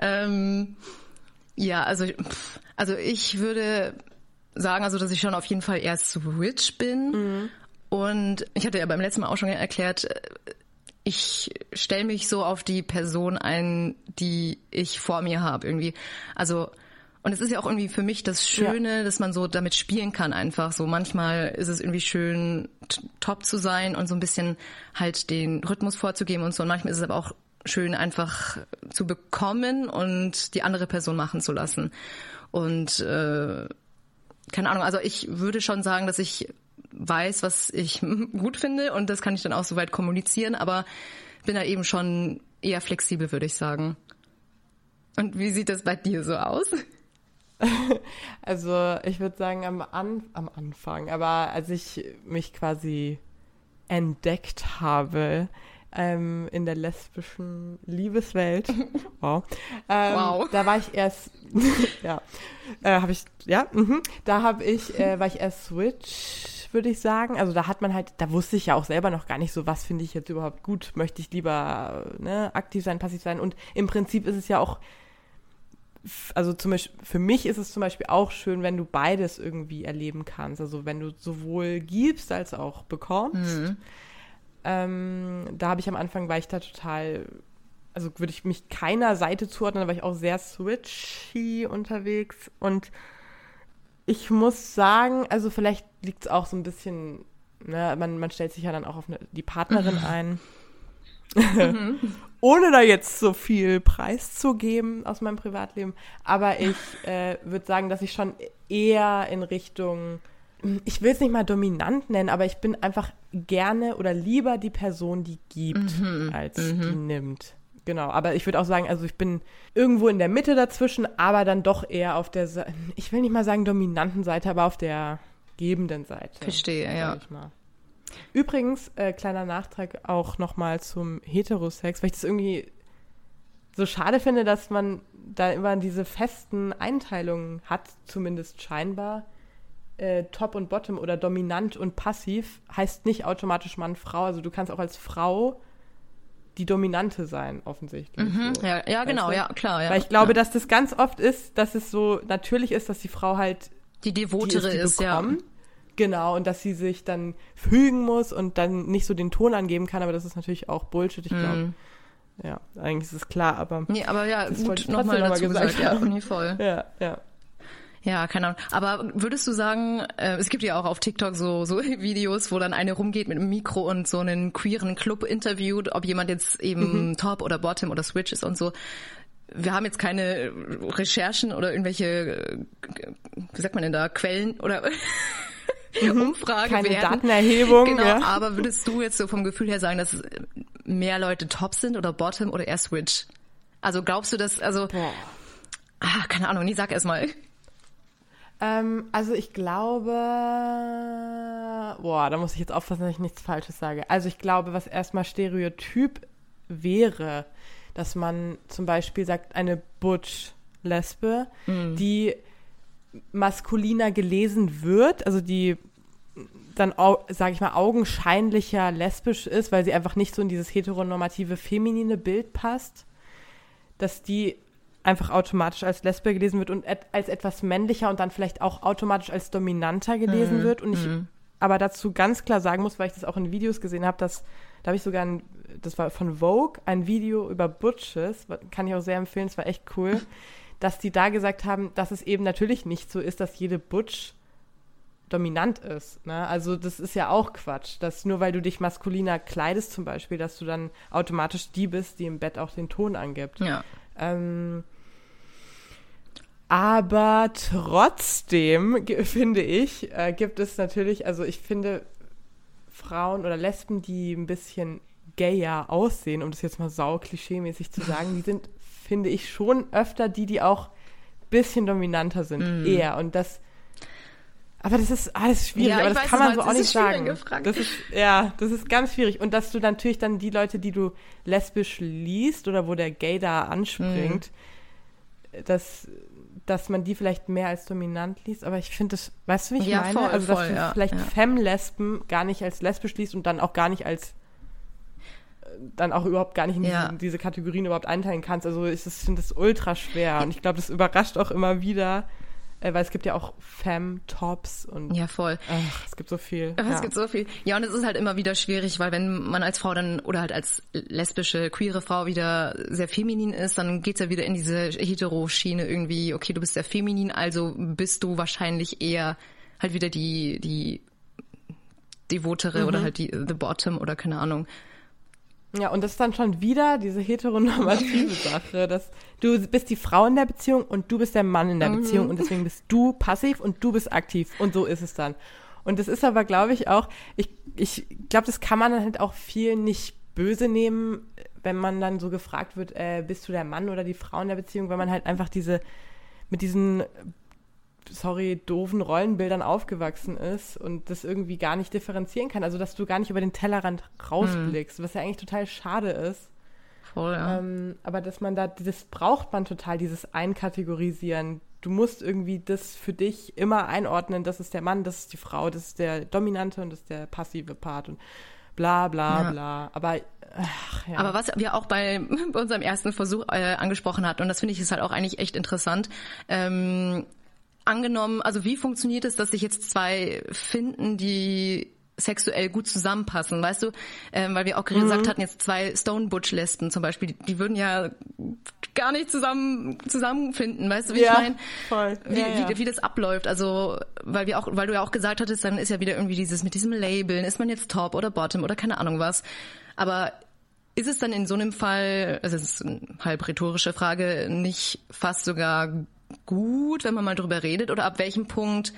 Ähm, ja, also, also ich würde sagen, also dass ich schon auf jeden Fall eher Switch bin. Und ich hatte ja beim letzten Mal auch schon erklärt, ich stelle mich so auf die Person ein, die ich vor mir habe irgendwie. Also und es ist ja auch irgendwie für mich das Schöne, dass man so damit spielen kann einfach. So manchmal ist es irgendwie schön, top zu sein und so ein bisschen halt den Rhythmus vorzugeben und so. Und manchmal ist es aber auch schön, einfach zu bekommen und die andere Person machen zu lassen. Und äh, keine Ahnung, also ich würde schon sagen, dass ich weiß, was ich <laughs> gut finde und das kann ich dann auch soweit kommunizieren, aber bin da eben schon eher flexibel, würde ich sagen. Und wie sieht das bei dir so aus? <laughs> Also ich würde sagen am, An am Anfang, aber als ich mich quasi entdeckt habe ähm, in der lesbischen Liebeswelt, <laughs> wow, ähm, Wow. da war ich erst, ja, äh, habe ich, ja, mhm, da habe ich, äh, war ich erst Switch, würde ich sagen. Also da hat man halt, da wusste ich ja auch selber noch gar nicht so, was finde ich jetzt überhaupt gut. Möchte ich lieber ne, aktiv sein, passiv sein? Und im Prinzip ist es ja auch also zum Beispiel, für mich ist es zum Beispiel auch schön, wenn du beides irgendwie erleben kannst. Also wenn du sowohl gibst als auch bekommst. Ähm, da habe ich am Anfang, war ich da total, also würde ich mich keiner Seite zuordnen, da war ich auch sehr switchy unterwegs. Und ich muss sagen, also vielleicht liegt es auch so ein bisschen, ne, man, man stellt sich ja dann auch auf eine, die Partnerin ein. <laughs> Ohne da jetzt so viel preiszugeben aus meinem Privatleben. Aber ich äh, würde sagen, dass ich schon eher in Richtung, ich will es nicht mal dominant nennen, aber ich bin einfach gerne oder lieber die Person, die gibt, Mhm. als die nimmt. Genau, aber ich würde auch sagen, also ich bin irgendwo in der Mitte dazwischen, aber dann doch eher auf der, ich will nicht mal sagen dominanten Seite, aber auf der gebenden Seite. Verstehe, ja. Übrigens, äh, kleiner Nachtrag auch nochmal zum Heterosex, weil ich das irgendwie so schade finde, dass man da immer diese festen Einteilungen hat, zumindest scheinbar. Äh, Top und Bottom oder dominant und passiv heißt nicht automatisch Mann, Frau. Also du kannst auch als Frau die Dominante sein, offensichtlich. So. Mhm. Ja, ja genau, Weißt du? ja, klar. Ja. Weil ich glaube, ja. dass das ganz oft ist, dass es so natürlich ist, dass die Frau halt die die devotere die ist, ja. Genau, und dass sie sich dann fügen muss und dann nicht so den Ton angeben kann, aber das ist natürlich auch Bullshit, ich glaube. Mhm. Ja, eigentlich ist es klar, aber Nee, aber ja, gut, ich nochmal noch dazu gesagt gesagt. Ja, voll. ja, ja. Ja, keine Ahnung. Aber würdest du sagen, äh, es gibt ja auch auf TikTok so, so <laughs> Videos, wo dann eine rumgeht mit einem Mikro und so einen queeren Club interviewt, ob jemand jetzt eben Top oder Bottom oder Switch ist und so. Wir haben jetzt keine Recherchen oder irgendwelche, äh, wie sagt man denn da, Quellen oder <laughs> Umfrage Keine werden. Datenerhebung, Genau, ja. aber würdest du jetzt so vom Gefühl her sagen, dass mehr Leute Top sind oder Bottom oder eher Switch? Also glaubst du, dass, also, Boah. ah, keine Ahnung, nee, sag erst mal. Ähm, also ich glaube, boah, da muss ich jetzt aufpassen, dass ich nichts Falsches sage. Also ich glaube, was erstmal Stereotyp wäre, dass man zum Beispiel sagt, eine Butch-Lesbe, die maskuliner gelesen wird, also die dann, sage ich mal, augenscheinlicher lesbisch ist, weil sie einfach nicht so in dieses heteronormative feminine Bild passt, dass die einfach automatisch als Lesbe gelesen wird und et als etwas männlicher und dann vielleicht auch automatisch als dominanter gelesen wird. Und ich aber dazu ganz klar sagen muss, weil ich das auch in Videos gesehen habe, dass da habe ich sogar, ein, das war von Vogue, ein Video über Butches, kann ich auch sehr empfehlen, es war echt cool, <laughs> dass die da gesagt haben, dass es eben natürlich nicht so ist, dass jede Butch dominant ist. Ne? Also das ist ja auch Quatsch, dass nur weil du dich maskuliner kleidest zum Beispiel, dass du dann automatisch die bist, die im Bett auch den Ton angibt. Ja. Ähm, aber trotzdem finde ich, äh, gibt es natürlich, also ich finde Frauen oder Lesben, die ein bisschen gayer aussehen, um das jetzt mal sau klischee-mäßig zu sagen, die sind, finde ich, schon öfter die, die auch ein bisschen dominanter sind, eher. Und das, aber das ist alles schwierig, Ja, aber das kann man so auch nicht Das sagen. Das ist, ja, das ist ganz schwierig. Und dass du natürlich dann die Leute, die du lesbisch liest oder wo der Gay da anspringt, Mhm. dass, dass man die vielleicht mehr als dominant liest. Aber ich finde das, weißt du, wie ich Ja, meine? voll, also, dass voll, du ja, vielleicht ja. Femme-Lesben gar nicht als lesbisch liest und dann auch gar nicht als dann auch überhaupt gar nicht in Ja. diese, diese Kategorien überhaupt einteilen kannst. Also ich finde das ultra schwer. Und ich glaube, das überrascht auch immer wieder, weil es gibt ja auch Femme-Tops und Ja, voll. ach, es gibt so viel. Es ja. gibt so viel. Ja, und es ist halt immer wieder schwierig, weil wenn man als Frau dann oder halt als lesbische, queere Frau wieder sehr feminin ist, dann geht's ja wieder in diese Hetero-Schiene irgendwie, okay, du bist sehr feminin, also bist du wahrscheinlich eher halt wieder die, die devotere oder halt die the bottom oder keine Ahnung. Ja, und das ist dann schon wieder diese heteronormative <laughs> Sache, dass du bist die Frau in der Beziehung und du bist der Mann in der Beziehung und deswegen bist du passiv und du bist aktiv und so ist es dann. Und das ist aber, glaube ich, auch, ich, ich glaube, das kann man dann halt auch viel nicht böse nehmen, wenn man dann so gefragt wird, äh, bist du der Mann oder die Frau in der Beziehung, weil man halt einfach diese, mit diesen sorry, doofen Rollenbildern aufgewachsen ist und das irgendwie gar nicht differenzieren kann. Also, dass du gar nicht über den Tellerrand rausblickst, was ja eigentlich total schade ist. Voll, ja. Ähm, aber dass man da, das braucht man total, dieses Einkategorisieren. Du musst irgendwie das für dich immer einordnen, das ist der Mann, das ist die Frau, das ist der dominante und das ist der passive Part und bla bla Ja. bla. Aber, ach, ja. Aber was wir auch bei, <laughs> bei unserem ersten Versuch äh, angesprochen hatten, und das finde ich ist halt auch eigentlich echt interessant, ähm, angenommen, also wie funktioniert es, dass sich jetzt zwei finden, die sexuell gut zusammenpassen, weißt du? Ähm, weil wir auch gesagt hatten, jetzt zwei Stone Butch Lesben zum Beispiel, die, die würden ja gar nicht zusammen zusammenfinden, weißt du, wie Ja, ich meine? Wie, Ja, ja. wie, wie das abläuft. Also, weil wir auch, weil du ja auch gesagt hattest, dann ist ja wieder irgendwie dieses mit diesem Labeln, ist man jetzt Top oder Bottom oder keine Ahnung was. Aber ist es dann in so einem Fall, also es ist eine halb rhetorische Frage, nicht fast sogar gut, wenn man mal drüber redet? Oder ab welchem Punkt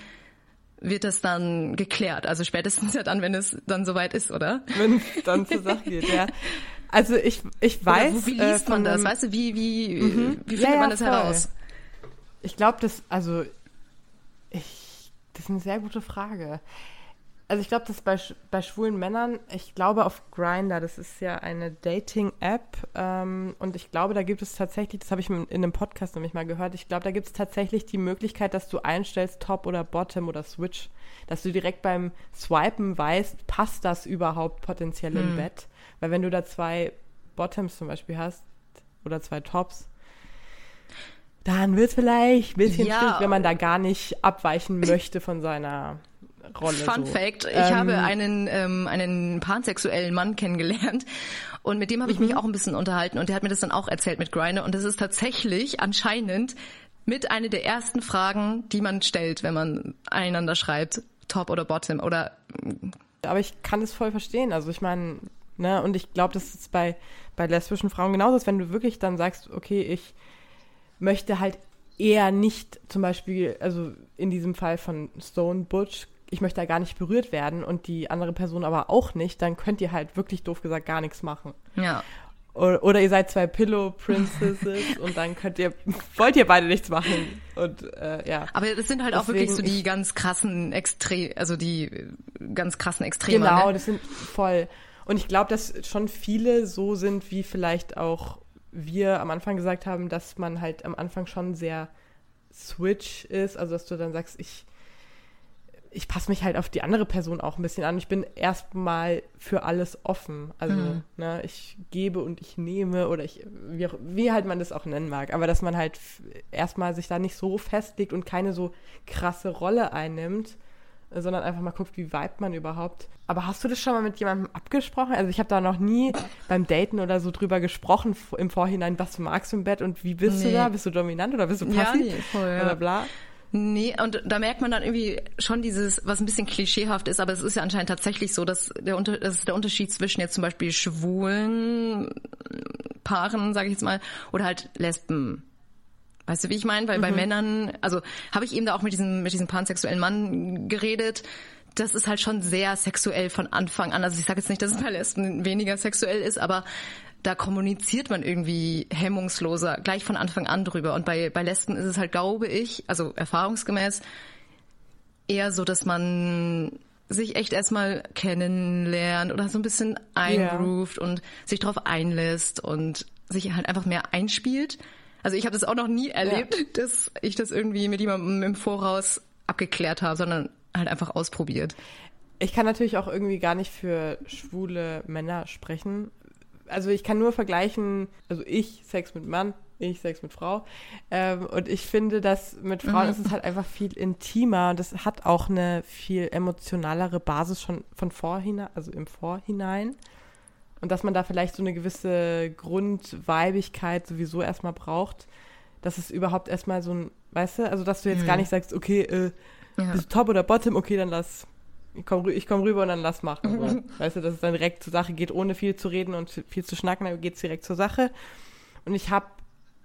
wird das dann geklärt? Also spätestens ja dann, wenn es dann soweit ist, oder? Wenn es dann zur Sache geht, ja. Also ich, ich weiß. Oder wie liest äh, man das? Weißt du, wie, wie, mhm. wie findet ja, ja, man das voll. heraus? Ich glaube, das, also ich, das ist eine sehr gute Frage also ich glaube, das bei, bei schwulen Männern, ich glaube auf Grinder, das ist ja eine Dating-App ähm, und ich glaube, da gibt es tatsächlich, das habe ich in einem Podcast nämlich mal gehört, ich glaube, da gibt es tatsächlich die Möglichkeit, dass du einstellst Top oder Bottom oder Switch, dass du direkt beim Swipen weißt, passt das überhaupt potenziell hm. im Bett? Weil wenn du da zwei Bottoms zum Beispiel hast oder zwei Tops, dann wird es vielleicht ein bisschen ja. schwierig, wenn man da gar nicht abweichen möchte von seiner Rolle. Fun so. Fact, ich ähm, habe einen, ähm, einen pansexuellen Mann kennengelernt und mit dem habe ich mich mhm. auch ein bisschen unterhalten und der hat mir das dann auch erzählt mit Grindr und das ist tatsächlich anscheinend mit einer der ersten Fragen, die man stellt, wenn man einander schreibt, Top oder Bottom oder aber ich kann es voll verstehen. Also ich meine, ne, und ich glaube, das ist bei, bei lesbischen Frauen genauso, als wenn du wirklich dann sagst, okay, ich möchte halt eher nicht zum Beispiel, also in diesem Fall von Stone Butch ich möchte da gar nicht berührt werden und die andere Person aber auch nicht, dann könnt ihr halt wirklich doof gesagt gar nichts machen. Ja. Oder, oder ihr seid zwei Pillow Princesses <laughs> und dann könnt ihr, wollt ihr beide nichts machen. Und äh, ja. Aber das sind halt Deswegen, auch wirklich so die ganz krassen Extrem, also die ganz krassen Extreme. Genau, ne? das sind voll. Und ich glaube, dass schon viele so sind, wie vielleicht auch wir am Anfang gesagt haben, dass man halt am Anfang schon sehr switch ist, also dass du dann sagst, ich ich passe mich halt auf die andere Person auch ein bisschen an. Ich bin erstmal für alles offen. Also, mhm. ne, ich gebe und ich nehme oder ich, wie, wie, halt man das auch nennen mag. Aber dass man halt erstmal sich da nicht so festlegt und keine so krasse Rolle einnimmt, sondern einfach mal guckt, wie vibet man überhaupt. Aber hast du das schon mal mit jemandem abgesprochen? Also ich habe da noch nie beim Daten oder so drüber gesprochen im Vorhinein, was du magst im Bett und wie bist nee. du da? Bist du dominant oder bist du passiv? Ja, nee, voll, ja. Oder bla? Nee, und da merkt man dann irgendwie schon dieses, was ein bisschen klischeehaft ist, aber es ist ja anscheinend tatsächlich so, dass der, Unter das ist der Unterschied zwischen jetzt zum Beispiel schwulen Paaren, sage ich jetzt mal, oder halt Lesben. Weißt du, wie ich meine? Weil mhm. bei Männern, also habe ich eben da auch mit diesem, mit diesem pansexuellen Mann geredet, das ist halt schon sehr sexuell von Anfang an. Also ich sage jetzt nicht, dass es bei Lesben weniger sexuell ist, aber da kommuniziert man irgendwie hemmungsloser gleich von Anfang an drüber. Und bei, bei Lesben ist es halt, glaube ich, also erfahrungsgemäß, eher so, dass man sich echt erstmal kennenlernt oder so ein bisschen eingroovt yeah. und sich darauf einlässt und sich halt einfach mehr einspielt. Also ich habe das auch noch nie erlebt, ja. dass ich das irgendwie mit jemandem im Voraus abgeklärt habe, sondern halt einfach ausprobiert. Ich kann natürlich auch irgendwie gar nicht für schwule Männer sprechen, also ich kann nur vergleichen, also ich Sex mit Mann, ich Sex mit Frau. Ähm, und ich finde, dass mit Frauen mhm. ist es halt einfach viel intimer und das hat auch eine viel emotionalere Basis schon von vorhinein, also im Vorhinein. Und dass man da vielleicht so eine gewisse Grundweibigkeit sowieso erstmal braucht, dass es überhaupt erstmal so ein, weißt du, also dass du jetzt mhm. gar nicht sagst, okay, äh, ja. bist du top oder bottom, okay, dann lass ich komme ich komm rüber und dann lass machen. So. <laughs> weißt du, dass es dann direkt zur Sache geht, ohne viel zu reden und viel zu schnacken, dann geht es direkt zur Sache. Und ich habe,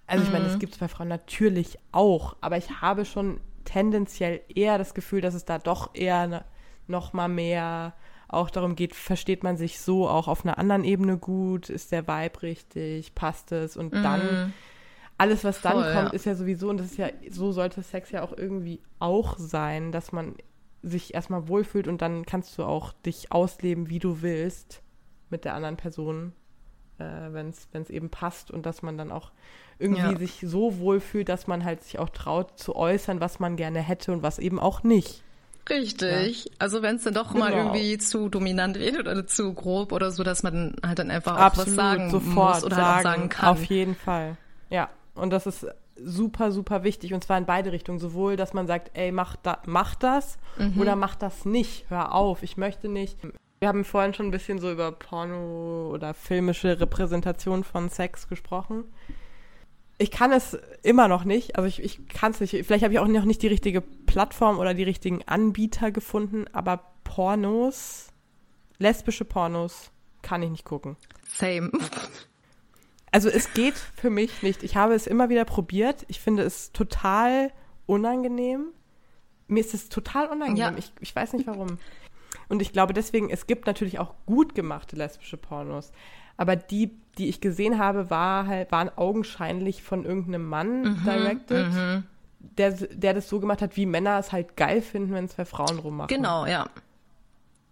also ich meine, das mhm. gibt es bei Frauen natürlich auch, aber ich habe schon tendenziell eher das Gefühl, dass es da doch eher ne, noch mal mehr auch darum geht, versteht man sich so auch auf einer anderen Ebene gut, ist der Vibe richtig, passt es und mm. dann alles, was dann Voll, kommt, ja. ist ja sowieso, und das ist ja, so sollte Sex ja auch irgendwie auch sein, dass man sich erstmal wohlfühlt und dann kannst du auch dich ausleben, wie du willst mit der anderen Person, äh, wenn es eben passt und dass man dann auch irgendwie ja. sich so wohlfühlt, dass man halt sich auch traut zu äußern, was man gerne hätte und was eben auch nicht. Richtig. Ja. Also wenn es dann doch genau. mal irgendwie zu dominant wird oder zu grob oder so, dass man halt dann einfach Absolut, auch was sagen sofort muss oder sagen, halt auch sagen kann. Auf jeden Fall. Ja. Und das ist super, super wichtig und zwar in beide Richtungen. Sowohl, dass man sagt, ey, mach, da, mach das mhm. oder mach das nicht, hör auf, ich möchte nicht. Wir haben vorhin schon ein bisschen so über Porno oder filmische Repräsentation von Sex gesprochen. Ich kann es immer noch nicht, also ich, ich kann es nicht. Vielleicht habe ich auch noch nicht die richtige Plattform oder die richtigen Anbieter gefunden, aber Pornos, lesbische Pornos, kann ich nicht gucken. Same. <laughs> Also es geht für mich nicht. Ich habe es immer wieder probiert. Ich finde es total unangenehm. Mir ist es total unangenehm. Ja. Ich, ich weiß nicht warum. Und ich glaube deswegen, es gibt natürlich auch gut gemachte lesbische Pornos. Aber die, die ich gesehen habe, war halt, waren augenscheinlich von irgendeinem Mann directed, Der, der das so gemacht hat, wie Männer es halt geil finden, wenn zwei Frauen rummachen. Genau, ja.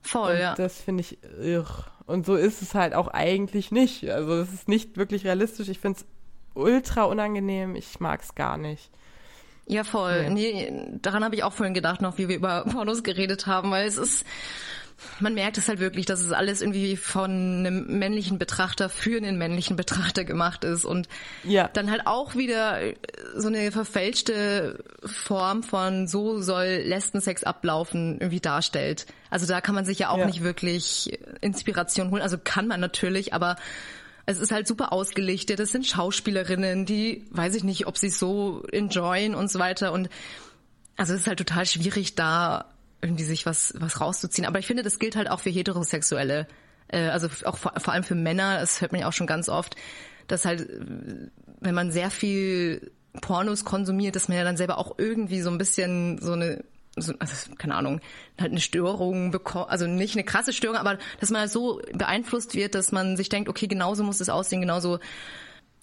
Voll, Und ja. das finde ich irr. Und so ist es halt auch eigentlich nicht. Also es ist nicht wirklich realistisch. Ich finde es ultra unangenehm. Ich mag es gar nicht. Ja, voll. Nee, daran habe ich auch vorhin gedacht, noch wie wir über Pornos geredet haben, weil es ist, man merkt es halt wirklich, dass es alles irgendwie von einem männlichen Betrachter für einen männlichen Betrachter gemacht ist und Ja. dann halt auch wieder so eine verfälschte Form von so soll Lesbensex ablaufen irgendwie darstellt. Also da kann man sich ja auch Ja. nicht wirklich Inspiration holen. Also kann man natürlich, aber es ist halt super ausgelichtet. Es sind Schauspielerinnen, die weiß ich nicht, ob sie es so enjoyen und so weiter. Und also es ist halt total schwierig, da irgendwie sich was, was rauszuziehen. Aber ich finde, das gilt halt auch für Heterosexuelle. Äh, also auch vor, vor allem für Männer, das hört man ja auch schon ganz oft, dass halt, äh, wenn man sehr viel Pornos konsumiert, dass man ja dann selber auch irgendwie so ein bisschen so eine so, also, keine Ahnung, halt eine Störung bekommt, also nicht eine krasse Störung, aber dass man halt so beeinflusst wird, dass man sich denkt, okay, genauso muss es aussehen, genauso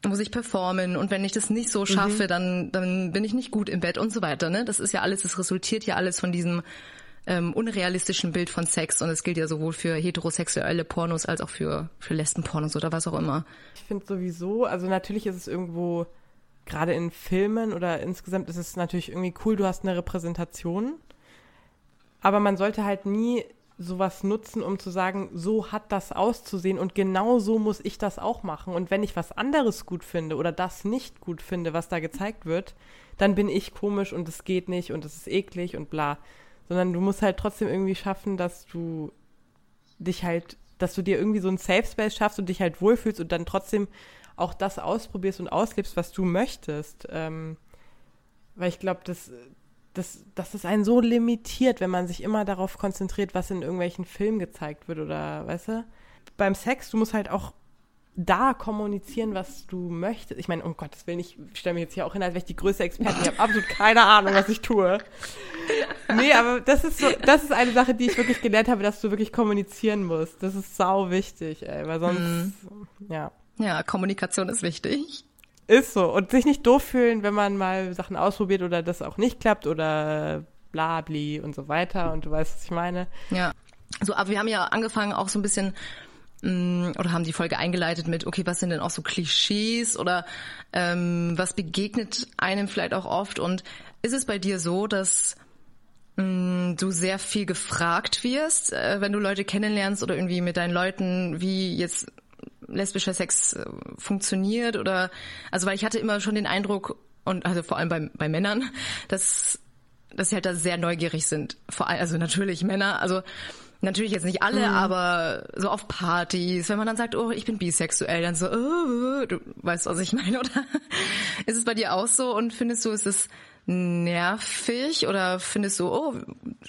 muss ich performen und wenn ich das nicht so schaffe, dann, dann bin ich nicht gut im Bett und so weiter. Ne? Das ist ja alles, das resultiert ja alles von diesem ähm, unrealistischen Bild von Sex und es gilt ja sowohl für heterosexuelle Pornos als auch für, für Lesbenpornos oder was auch immer. Ich finde sowieso, also natürlich ist es irgendwo, gerade in Filmen oder insgesamt ist es natürlich irgendwie cool, du hast eine Repräsentation. Aber man sollte halt nie sowas nutzen, um zu sagen, so hat das auszusehen und genau so muss ich das auch machen. Und wenn ich was anderes gut finde oder das nicht gut finde, was da gezeigt wird, dann bin ich komisch und es geht nicht und es ist eklig und bla. Sondern du musst halt trotzdem irgendwie schaffen, dass du dich halt, dass du dir irgendwie so ein Safe Space schaffst und dich halt wohlfühlst und dann trotzdem auch das ausprobierst und auslebst, was du möchtest. Ähm, weil ich glaube, das, das, das ist einen so limitiert, wenn man sich immer darauf konzentriert, was in irgendwelchen Filmen gezeigt wird oder, weißt du? Beim Sex, du musst halt auch da kommunizieren, was du möchtest. Ich meine, um Gottes Willen, ich stelle mich jetzt hier auch hin, als wäre ich die größte Expertin. Ich habe absolut keine Ahnung, was ich tue. Nee, aber das ist so, das ist eine Sache, die ich wirklich gelernt habe, dass du wirklich kommunizieren musst. Das ist sau wichtig, ey, weil sonst, ja. Ja, Kommunikation ist wichtig. Ist so. Und sich nicht doof fühlen, wenn man mal Sachen ausprobiert oder das auch nicht klappt oder bla bli und so weiter. Und du weißt, was ich meine. Ja. So, aber wir haben ja angefangen auch so ein bisschen oder haben die Folge eingeleitet mit, okay, was sind denn auch so Klischees oder ähm, was begegnet einem vielleicht auch oft? Und ist es bei dir so, dass mh, du sehr viel gefragt wirst, äh, wenn du Leute kennenlernst oder irgendwie mit deinen Leuten, wie jetzt lesbischer Sex äh, funktioniert? Oder also weil ich hatte immer schon den Eindruck und also vor allem bei, bei Männern, dass dass sie halt da sehr neugierig sind. Vor allem, also natürlich Männer, also natürlich jetzt nicht alle, aber so auf Partys, wenn man dann sagt, oh, ich bin bisexuell, dann so, oh, du weißt, was ich meine, <laughs> oder? Ist es bei dir auch so und findest du, ist es nervig oder findest du, oh,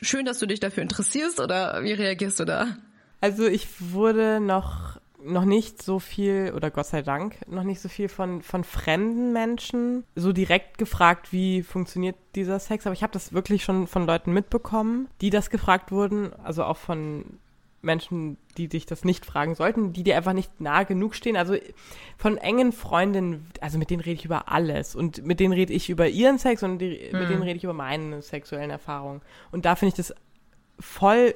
schön, dass du dich dafür interessierst oder wie reagierst du da? Also ich wurde noch, noch nicht so viel, oder Gott sei Dank, noch nicht so viel von, von fremden Menschen so direkt gefragt, wie funktioniert dieser Sex. Aber ich habe das wirklich schon von Leuten mitbekommen, die das gefragt wurden, also auch von Menschen, die dich das nicht fragen sollten, die dir einfach nicht nah genug stehen. Also von engen Freundinnen, also mit denen rede ich über alles. Und mit denen rede ich über ihren Sex und die, mit denen rede ich über meine sexuellen Erfahrungen. Und da finde ich das voll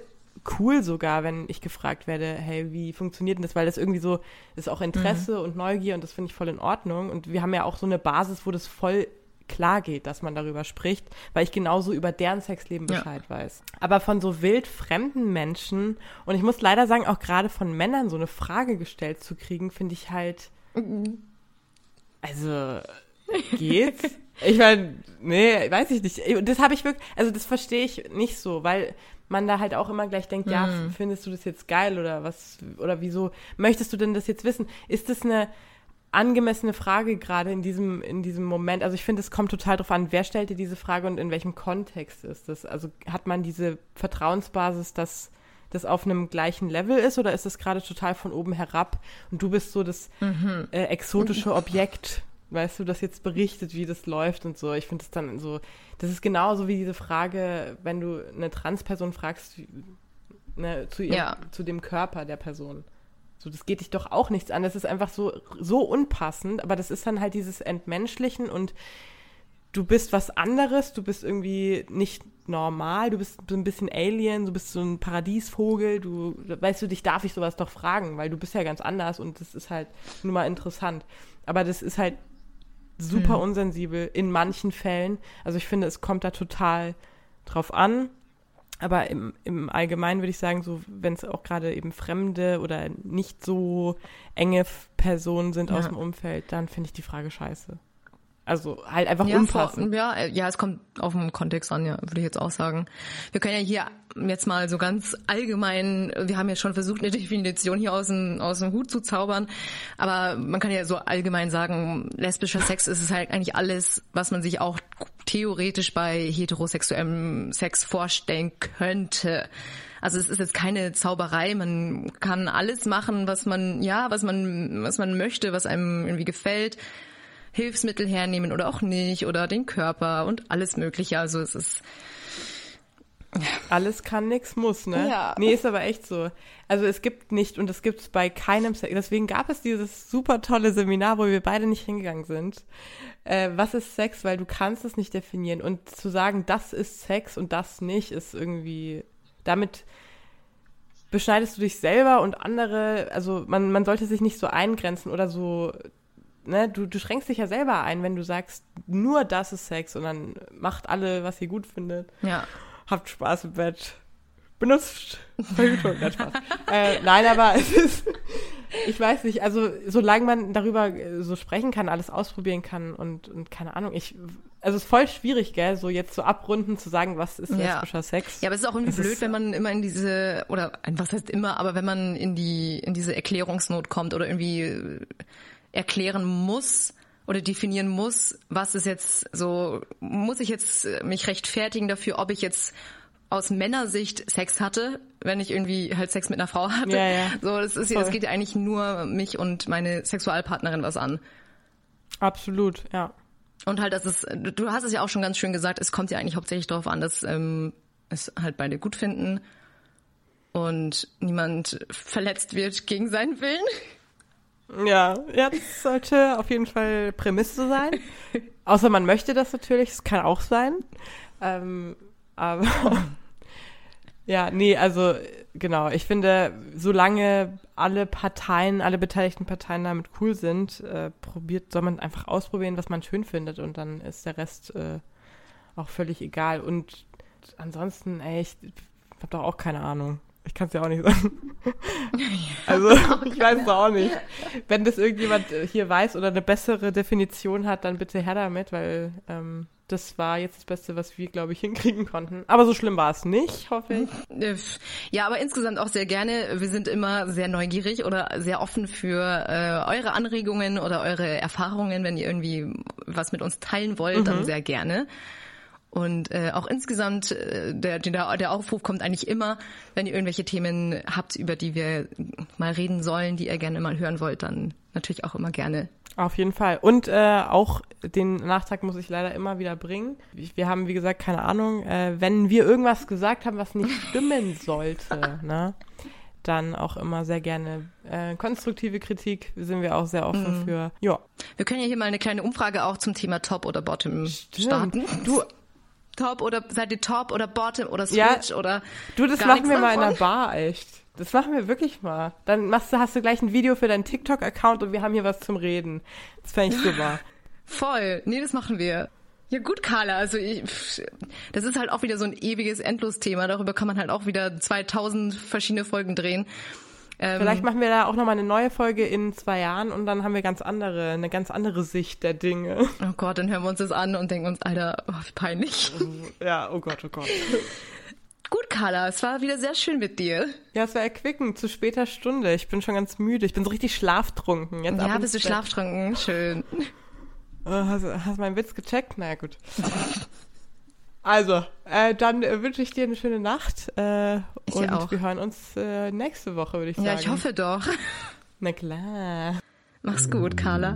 cool sogar, wenn ich gefragt werde, hey, wie funktioniert denn das? Weil das irgendwie so, ist auch Interesse und Neugier und das finde ich voll in Ordnung. Und wir haben ja auch so eine Basis, wo das voll klar geht, dass man darüber spricht, weil ich genauso über deren Sexleben Ja. Bescheid weiß. Aber von so wild fremden Menschen und ich muss leider sagen, auch gerade von Männern so eine Frage gestellt zu kriegen, finde ich halt, also geht's? <laughs> Ich meine, nee, weiß ich nicht. Das habe ich wirklich, also das verstehe ich nicht so, weil man da halt auch immer gleich denkt, ja, findest du das jetzt geil oder was, oder wieso möchtest du denn das jetzt wissen? Ist das eine angemessene Frage gerade in diesem, in diesem Moment? Also ich finde, es kommt total drauf an, wer stellt dir diese Frage und in welchem Kontext ist das? Also hat man diese Vertrauensbasis, dass, das auf einem gleichen Level ist oder ist es gerade total von oben herab und du bist so das Mhm. äh, exotische Objekt, weißt du, das jetzt berichtet, wie das läuft und so. Ich finde es dann so, das ist genauso wie diese Frage, wenn du eine Transperson fragst, ne, zu, ihr, Ja. zu dem Körper der Person. So, das geht dich doch auch nichts an. Das ist einfach so, so unpassend, aber das ist dann halt dieses Entmenschlichen und du bist was anderes, du bist irgendwie nicht normal, du bist so ein bisschen Alien, du bist so ein Paradiesvogel, du, weißt du, dich darf ich sowas doch fragen, weil du bist ja ganz anders und das ist halt nur mal interessant. Aber das ist halt super unsensibel in manchen Fällen. Also ich finde, es kommt da total drauf an. Aber im, im Allgemeinen würde ich sagen, so wenn es auch gerade eben fremde oder nicht so enge Personen sind aus Ja. dem Umfeld, dann finde ich die Frage scheiße. Also halt einfach Ja, unpassend. vor, ja, äh, ja, es kommt auf den Kontext an, ja, würde ich jetzt auch sagen. Wir können ja hier jetzt mal so ganz allgemein, wir haben ja schon versucht, eine <laughs> Definition hier aus dem, aus dem Hut zu zaubern, aber man kann ja so allgemein sagen, lesbischer Sex ist es halt eigentlich alles, was man sich auch theoretisch bei heterosexuellem Sex vorstellen könnte. Also es ist jetzt keine Zauberei, man kann alles machen, was man, ja, was man, was man möchte, was einem irgendwie gefällt. Hilfsmittel hernehmen oder auch nicht oder den Körper und alles Mögliche. Also es ist Alles kann, nix muss, ne? Ja. Nee, ist aber echt so. Also es gibt nicht, und es gibt es bei keinem Sex. Deswegen gab es dieses super tolle Seminar, wo wir beide nicht hingegangen sind. Äh, was ist Sex? Weil du kannst es nicht definieren. Und zu sagen, das ist Sex und das nicht, ist irgendwie, damit beschneidest du dich selber und andere, also man, man sollte sich nicht so eingrenzen oder so, ne, du, du schränkst dich ja selber ein, wenn du sagst, nur das ist Sex und dann macht alle, was ihr gut findet ja habt Spaß im Bett. Benutzt Verhütung, nein, Spaß. äh, nein, aber es ist, ich weiß nicht, also solange man darüber äh, so sprechen kann, alles ausprobieren kann und, und keine Ahnung, ich, also es ist voll schwierig, gell, so jetzt so abrunden zu sagen, was ist Ja. lesbischer Sex. Ja, aber es ist auch irgendwie Es blöd, wenn man immer in diese, oder was heißt immer, aber wenn man in die, in diese Erklärungsnot kommt oder irgendwie äh, erklären muss oder definieren muss, was ist jetzt so, muss ich jetzt äh, mich rechtfertigen dafür, ob ich jetzt aus Männersicht Sex hatte, wenn ich irgendwie halt Sex mit einer Frau hatte. Ja, ja. So, das ist, Voll. es geht ja eigentlich nur mich und meine Sexualpartnerin was an. Absolut, ja. Und halt, das ist, du hast es ja auch schon ganz schön gesagt, es kommt ja eigentlich hauptsächlich darauf an, dass ähm, es halt beide gut finden und niemand verletzt wird gegen seinen Willen. Ja, ja, das sollte auf jeden Fall Prämisse sein. <laughs> Außer man möchte das natürlich, das kann auch sein. Ähm, aber <laughs> ja, nee, also genau, ich finde, solange alle Parteien, alle beteiligten Parteien damit cool sind, äh, probiert, soll man einfach ausprobieren, was man schön findet und dann ist der Rest äh, auch völlig egal. Und ansonsten, ey, ich hab doch auch keine Ahnung. Ich kann es ja auch nicht sagen. <laughs> Also, <laughs> ich weiß es auch nicht. Wenn das irgendjemand äh, hier weiß oder eine bessere Definition hat, dann bitte her damit, weil ähm, das war jetzt das Beste, was wir, glaube ich, <laughs> hinkriegen konnten. Aber so schlimm war es nicht, hoffe ich. Äh, Ja, aber insgesamt auch sehr gerne. Wir sind immer sehr neugierig oder sehr offen für äh, eure Anregungen oder eure Erfahrungen. Wenn ihr irgendwie was mit uns teilen wollt, dann sehr gerne. Und äh, auch insgesamt, äh, der, der, der Aufruf kommt eigentlich immer, wenn ihr irgendwelche Themen habt, über die wir mal reden sollen, die ihr gerne mal hören wollt, dann natürlich auch immer gerne. Auf jeden Fall. Und äh, auch den Nachtrag muss ich leider immer wieder bringen. Wir haben, wie gesagt, keine Ahnung. Äh, wenn wir irgendwas gesagt haben, was nicht stimmen <laughs> sollte, ne, dann auch immer sehr gerne äh, konstruktive Kritik. Sind wir auch sehr offen für. Ja. Wir können ja hier mal eine kleine Umfrage auch zum Thema Top oder Bottom starten. Du, Top oder seid ihr Top oder Bottom oder Ja. Switch oder Du, das machen wir mal in der Bar, echt. Das machen wir wirklich mal. Dann machst du, hast du gleich ein Video für deinen TikTok-Account und wir haben hier was zum Reden. Das fände ich super. <laughs> Voll. Nee, das machen wir. Ja gut, Carla, also ich, das ist halt auch wieder so ein ewiges Endlosthema. Darüber kann man halt auch wieder 2000 verschiedene Folgen drehen. Ähm, Vielleicht machen wir da auch nochmal eine neue Folge in zwei Jahren und dann haben wir ganz andere, eine ganz andere Sicht der Dinge. oh Gott, dann hören wir uns das an und denken uns, Alter, oh, wie peinlich. Ja, oh Gott, oh Gott. gut, Carla, es war wieder sehr schön mit dir. Ja, es war erquickend, zu später Stunde. Ich bin schon ganz müde. Ich bin so richtig schlaftrunken. Jetzt Ja, bist du schlaftrunken? Schön. Oh, hast, hast du meinen Witz gecheckt? Na ja, gut. <laughs> Also, äh, dann äh, wünsche ich dir eine schöne Nacht äh, und auch. wir hören uns äh, nächste Woche, würde ich sagen. Ja, ich hoffe doch. Na klar. Mach's gut, Carla.